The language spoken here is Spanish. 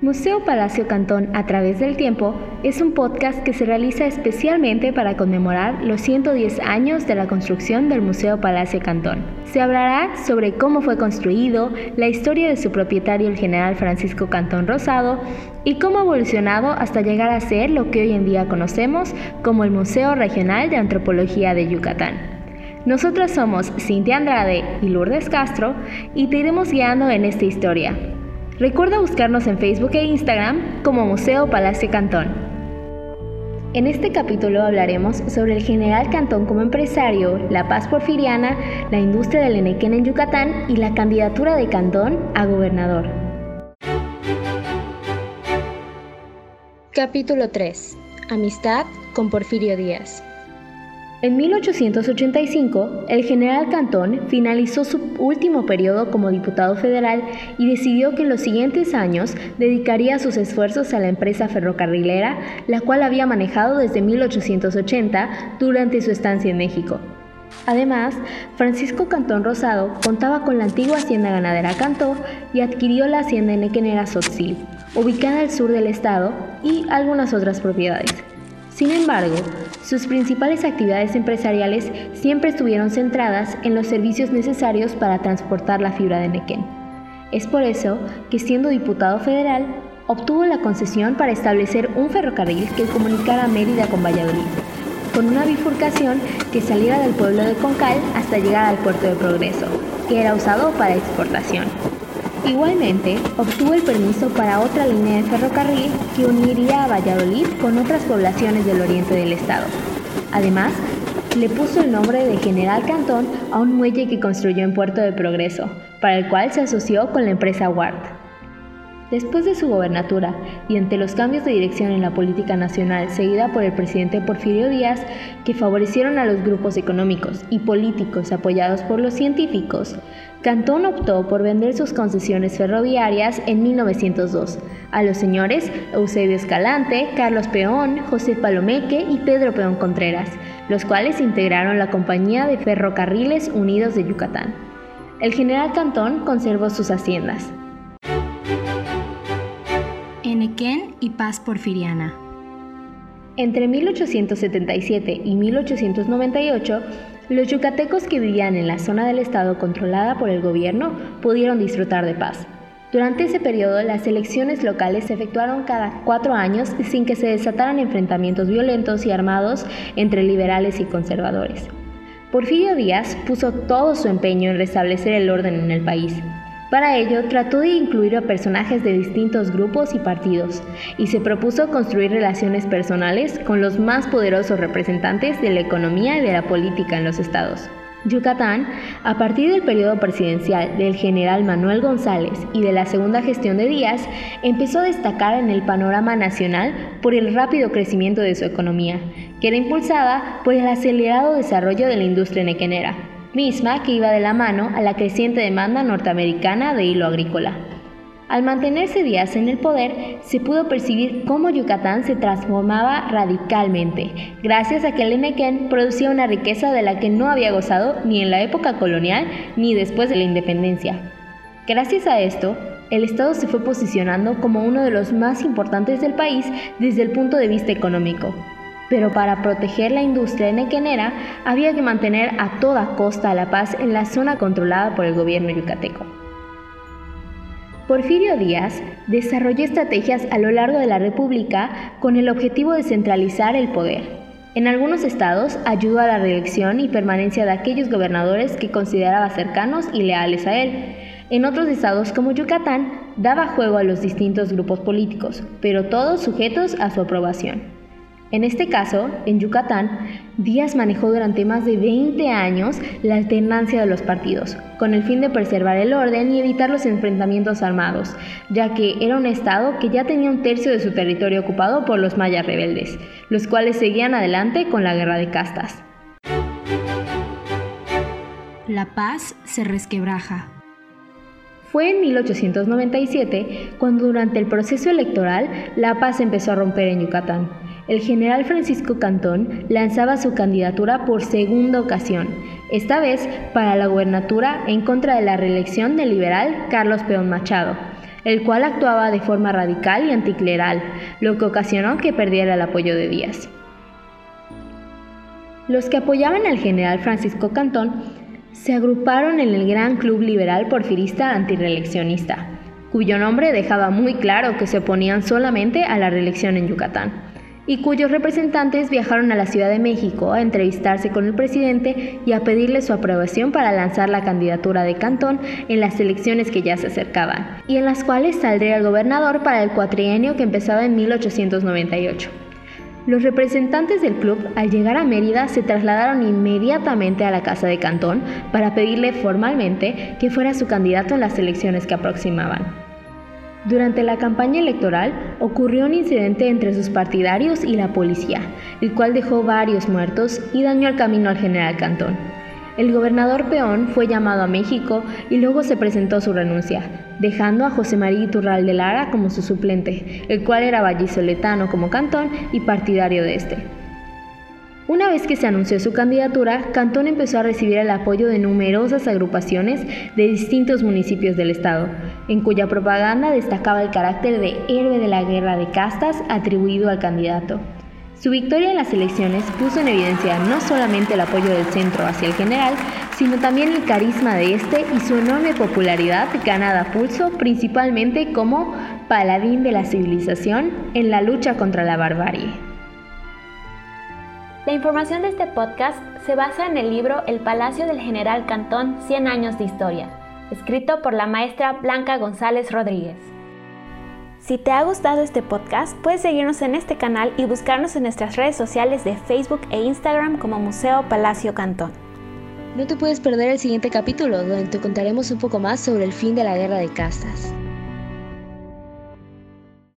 Museo Palacio Cantón a través del tiempo es un podcast que se realiza especialmente para conmemorar los 110 años de la construcción del Museo Palacio Cantón. Se hablará sobre cómo fue construido, la historia de su propietario el general Francisco Cantón Rosado y cómo ha evolucionado hasta llegar a ser lo que hoy en día conocemos como el Museo Regional de Antropología de Yucatán. Nosotros somos Cintia Andrade y Lourdes Castro y te iremos guiando en esta historia. Recuerda buscarnos en Facebook e Instagram como Museo Palacio Cantón. En este capítulo hablaremos sobre el general Cantón como empresario, la paz porfiriana, la industria del enequén en Yucatán y la candidatura de Cantón a gobernador. Capítulo 3. Amistad con Porfirio Díaz. En 1885, el general Cantón finalizó su último periodo como diputado federal y decidió que en los siguientes años dedicaría sus esfuerzos a la empresa ferrocarrilera, la cual había manejado desde 1880 durante su estancia en México. Además, Francisco Cantón Rosado contaba con la antigua hacienda ganadera Cantó y adquirió la hacienda enequenera Sotzil, ubicada al sur del estado, y algunas otras propiedades. Sin embargo, sus principales actividades empresariales siempre estuvieron centradas en los servicios necesarios para transportar la fibra de Nequén. Es por eso que siendo diputado federal, obtuvo la concesión para establecer un ferrocarril que comunicara Mérida con Valladolid, con una bifurcación que saliera del pueblo de Concal hasta llegar al puerto de Progreso, que era usado para exportación. Igualmente, obtuvo el permiso para otra línea de ferrocarril que uniría a Valladolid con otras poblaciones del oriente del estado. Además, le puso el nombre de General Cantón a un muelle que construyó en Puerto de Progreso, para el cual se asoció con la empresa Ward. Después de su gobernatura y ante los cambios de dirección en la política nacional seguida por el presidente Porfirio Díaz, que favorecieron a los grupos económicos y políticos apoyados por los científicos, Cantón optó por vender sus concesiones ferroviarias en 1902 a los señores Eusebio Escalante, Carlos Peón, José Palomeque y Pedro Peón Contreras, los cuales integraron la Compañía de Ferrocarriles Unidos de Yucatán. El general Cantón conservó sus haciendas. Enequén y paz porfiriana. Entre 1877 y 1898, los yucatecos que vivían en la zona del estado controlada por el gobierno pudieron disfrutar de paz. Durante ese periodo, las elecciones locales se efectuaron cada cuatro años sin que se desataran enfrentamientos violentos y armados entre liberales y conservadores. Porfirio Díaz puso todo su empeño en restablecer el orden en el país. Para ello, trató de incluir a personajes de distintos grupos y partidos, y se propuso construir relaciones personales con los más poderosos representantes de la economía y de la política en los estados. Yucatán, a partir del periodo presidencial del general Manuel González y de la segunda gestión de Díaz, empezó a destacar en el panorama nacional por el rápido crecimiento de su economía, que era impulsada por el acelerado desarrollo de la industria nequenera misma que iba de la mano a la creciente demanda norteamericana de hilo agrícola. Al mantenerse Díaz en el poder, se pudo percibir cómo Yucatán se transformaba radicalmente, gracias a que el Enequén producía una riqueza de la que no había gozado ni en la época colonial ni después de la independencia. Gracias a esto, el Estado se fue posicionando como uno de los más importantes del país desde el punto de vista económico, pero para proteger la industria nequenera había que mantener a toda costa la paz en la zona controlada por el gobierno yucateco. Porfirio Díaz desarrolló estrategias a lo largo de la República con el objetivo de centralizar el poder. En algunos estados ayudó a la reelección y permanencia de aquellos gobernadores que consideraba cercanos y leales a él. En otros estados como Yucatán daba juego a los distintos grupos políticos, pero todos sujetos a su aprobación. En este caso, en Yucatán, Díaz manejó durante más de 20 años la alternancia de los partidos, con el fin de preservar el orden y evitar los enfrentamientos armados, ya que era un estado que ya tenía un tercio de su territorio ocupado por los mayas rebeldes, los cuales seguían adelante con la guerra de castas. La paz se resquebraja. Fue en 1897 cuando durante el proceso electoral la paz empezó a romper en Yucatán el general Francisco Cantón lanzaba su candidatura por segunda ocasión, esta vez para la gubernatura en contra de la reelección del liberal Carlos Peón Machado. el cual actuaba de forma radical y anticleral, lo que ocasionó que perdiera el apoyo de Díaz. Los que apoyaban al general Francisco Cantón se agruparon en el Gran Club Liberal Porfirista Antireeleccionista, cuyo nombre dejaba muy claro que se oponían solamente a la reelección en Yucatán y cuyos representantes viajaron a la Ciudad de México a entrevistarse con el presidente y a pedirle su aprobación para lanzar la candidatura de Cantón en las elecciones que ya se acercaban, y en las cuales saldría el gobernador para el cuatrienio que empezaba en 1898. Los representantes del club, al llegar a Mérida, se trasladaron inmediatamente a la casa de Cantón para pedirle formalmente que fuera su candidato en las elecciones que aproximaban. Durante la campaña electoral ocurrió un incidente entre sus partidarios y la policía, el cual dejó varios muertos y dañó el camino al general Cantón. El gobernador Peón fue llamado a México y luego se presentó su renuncia, dejando a José María Iturral de Lara como su suplente, el cual era vallisoletano como Cantón y partidario de este. Una vez que se anunció su candidatura, Cantón empezó a recibir el apoyo de numerosas agrupaciones de distintos municipios del estado, en cuya propaganda destacaba el carácter de héroe de la guerra de castas atribuido al candidato. Su victoria en las elecciones puso en evidencia no solamente el apoyo del centro hacia el general, sino también el carisma de este y su enorme popularidad ganada a pulso principalmente como paladín de la civilización en la lucha contra la barbarie. La información de este podcast se basa en el libro El Palacio del General Cantón 100 años de historia, escrito por la maestra Blanca González Rodríguez. Si te ha gustado este podcast, puedes seguirnos en este canal y buscarnos en nuestras redes sociales de Facebook e Instagram como Museo Palacio Cantón. No te puedes perder el siguiente capítulo, donde te contaremos un poco más sobre el fin de la guerra de castas.